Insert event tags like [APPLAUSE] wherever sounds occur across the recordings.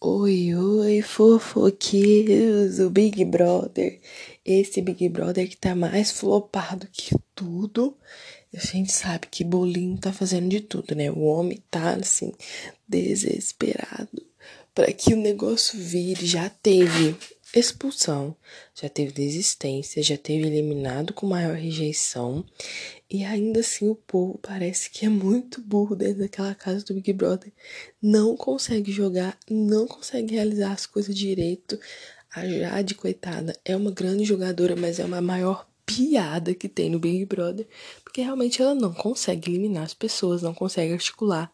Oi, oi, fofoqueiros, o Big Brother. Esse Big Brother que tá mais flopado que tudo. A gente sabe que Bolinho tá fazendo de tudo, né? O homem tá, assim, desesperado para que o negócio vire. Já teve expulsão, já teve desistência, já teve eliminado com maior rejeição. E ainda assim o povo parece que é muito burro dentro daquela casa do Big Brother. Não consegue jogar, não consegue realizar as coisas direito. A Jade, coitada, é uma grande jogadora, mas é uma maior piada que tem no Big Brother, porque realmente ela não consegue eliminar as pessoas, não consegue articular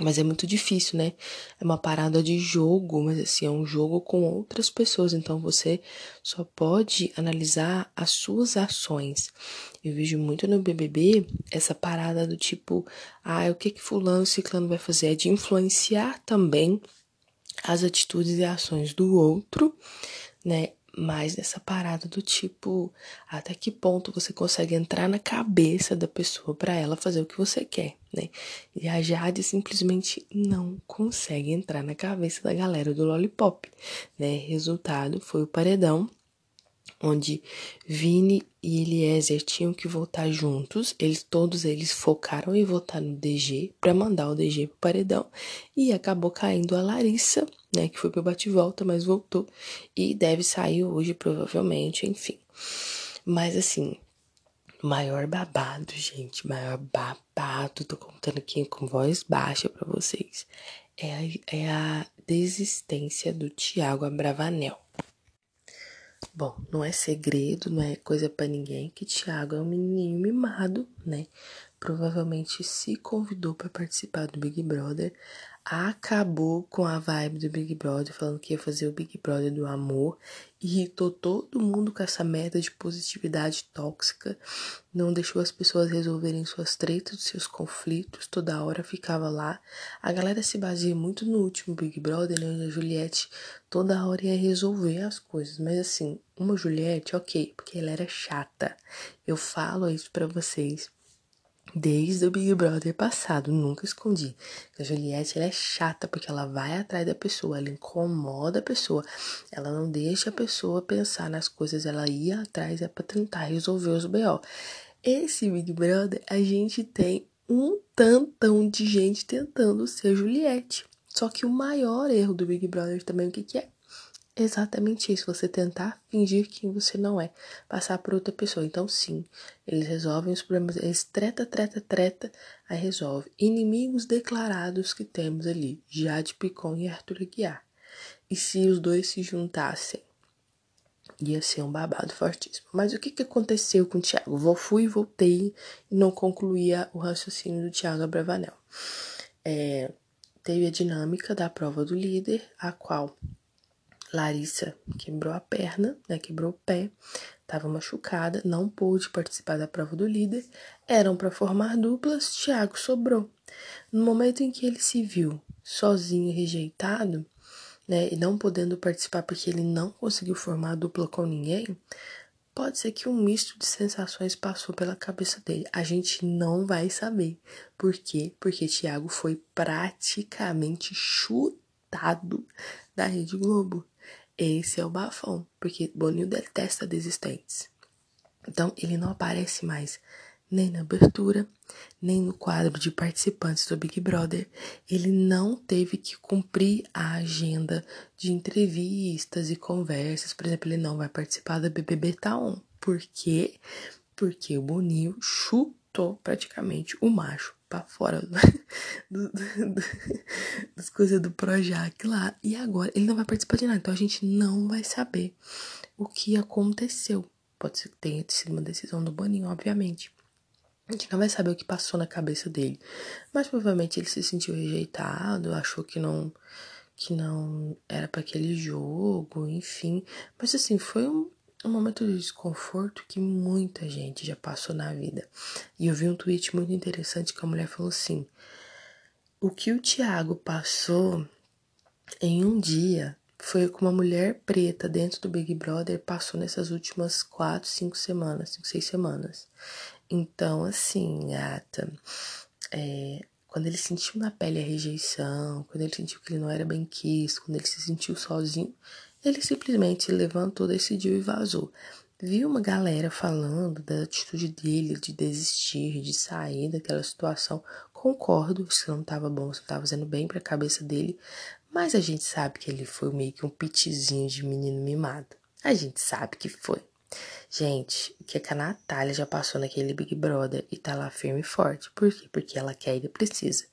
mas é muito difícil, né? É uma parada de jogo, mas assim, é um jogo com outras pessoas. Então você só pode analisar as suas ações. Eu vejo muito no BBB essa parada do tipo, ah, o que que fulano, ciclano vai fazer? É de influenciar também as atitudes e ações do outro, né? Mais nessa parada do tipo, até que ponto você consegue entrar na cabeça da pessoa para ela fazer o que você quer, né? E a Jade simplesmente não consegue entrar na cabeça da galera do Lollipop, né? Resultado foi o paredão onde Vini e Eliezer tinham que votar juntos. Eles todos eles focaram em votar no DG para mandar o DG pro paredão e acabou caindo a Larissa, né, que foi pro bate-volta, mas voltou e deve sair hoje provavelmente, enfim. Mas assim, maior babado, gente, maior babado, tô contando aqui com voz baixa para vocês. É a, é a desistência do Tiago Abravanel. Bom, não é segredo, não é coisa para ninguém que Thiago é um menininho mimado, né? Provavelmente se convidou para participar do Big Brother, acabou com a vibe do Big Brother, falando que ia fazer o Big Brother do amor, irritou todo mundo com essa merda de positividade tóxica, não deixou as pessoas resolverem suas tretas, seus conflitos, toda hora ficava lá. A galera se baseia muito no último Big Brother, né, onde a Juliette toda hora ia resolver as coisas, mas assim, uma Juliette, ok, porque ela era chata. Eu falo isso para vocês Desde o Big Brother passado, nunca escondi. A Juliette ela é chata porque ela vai atrás da pessoa, ela incomoda a pessoa, ela não deixa a pessoa pensar nas coisas, ela ia atrás é para tentar resolver os BO. Esse Big Brother, a gente tem um tantão de gente tentando ser Juliette. Só que o maior erro do Big Brother também, o que, que é? Exatamente isso, você tentar fingir quem você não é, passar por outra pessoa. Então, sim, eles resolvem os problemas, eles treta, treta, treta, aí resolve. Inimigos declarados que temos ali, Jade Picon e Arthur Aguiar. E se os dois se juntassem? Ia ser um babado fortíssimo. Mas o que, que aconteceu com o Thiago? Vou, fui, voltei e não concluía o raciocínio do Thiago Abravanel. É, teve a dinâmica da prova do líder, a qual Larissa quebrou a perna, né, quebrou o pé, estava machucada, não pôde participar da prova do líder. Eram para formar duplas, Tiago sobrou. No momento em que ele se viu sozinho, rejeitado, né, e não podendo participar porque ele não conseguiu formar dupla com ninguém, pode ser que um misto de sensações passou pela cabeça dele. A gente não vai saber. Por quê? Porque Tiago foi praticamente chutado da Rede Globo. Esse é o bafão, porque Boninho detesta desistentes. Então, ele não aparece mais nem na abertura, nem no quadro de participantes do Big Brother. Ele não teve que cumprir a agenda de entrevistas e conversas. Por exemplo, ele não vai participar da BBB Taon. Por quê? Porque o Boninho chutou praticamente o macho para fora [LAUGHS] do, do, do, das coisas do Projac lá. E agora ele não vai participar de nada. Então a gente não vai saber o que aconteceu. Pode ser que tenha sido uma decisão do Boninho, obviamente. A gente não vai saber o que passou na cabeça dele. Mas provavelmente ele se sentiu rejeitado, achou que não que não era para aquele jogo, enfim. Mas assim, foi um, um momento de desconforto que muita gente já passou na vida. E eu vi um tweet muito interessante que a mulher falou assim: O que o Tiago passou em um dia foi como uma mulher preta dentro do Big Brother passou nessas últimas quatro, cinco semanas, cinco, seis semanas. Então, assim, gata, é, Quando ele sentiu na pele a rejeição, quando ele sentiu que ele não era bem quisto, quando ele se sentiu sozinho, ele simplesmente levantou, decidiu e vazou. Viu uma galera falando da atitude dele de desistir, de sair daquela situação. Concordo, isso não estava bom, isso não estava fazendo bem para a cabeça dele, mas a gente sabe que ele foi meio que um pitizinho de menino mimado. A gente sabe que foi. Gente, o que, é que a Natália já passou naquele Big Brother e tá lá firme e forte. Por quê? Porque ela quer e precisa.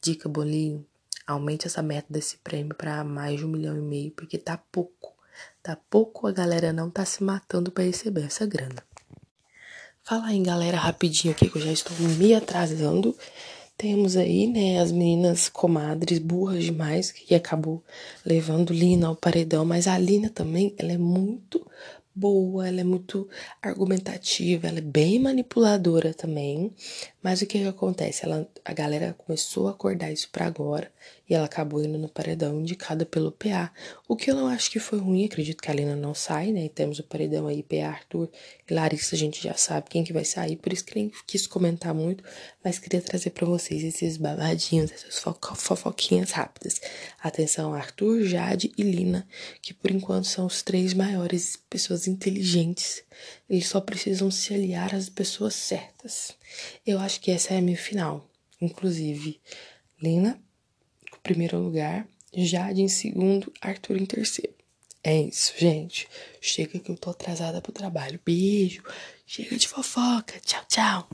Dica, Bolinho, aumente essa meta desse prêmio para mais de um milhão e meio, porque tá pouco. Tá pouco, a galera não tá se matando para receber essa grana. Fala em galera rapidinho aqui que eu já estou me atrasando. Temos aí, né, as meninas comadres burras demais que acabou levando Lina ao paredão, mas a Lina também, ela é muito boa, ela é muito argumentativa, ela é bem manipuladora também. Mas o que que acontece? Ela, a galera começou a acordar isso para agora e ela acabou indo no paredão indicada pelo PA. O que eu não acho que foi ruim, acredito que a Lina não sai, né? E temos o paredão aí, PA, Arthur e Larissa, a gente já sabe quem que vai sair, por isso que nem quis comentar muito, mas queria trazer para vocês esses babadinhos, essas fofoquinhas rápidas. Atenção, Arthur, Jade e Lina, que por enquanto são os três maiores pessoas inteligentes. Eles só precisam se aliar às pessoas certas. Eu acho que essa é a minha final. Inclusive, Lina, primeiro lugar, Jade em segundo, Arthur em terceiro. É isso, gente. Chega que eu tô atrasada pro trabalho. Beijo. Chega de fofoca. Tchau, tchau.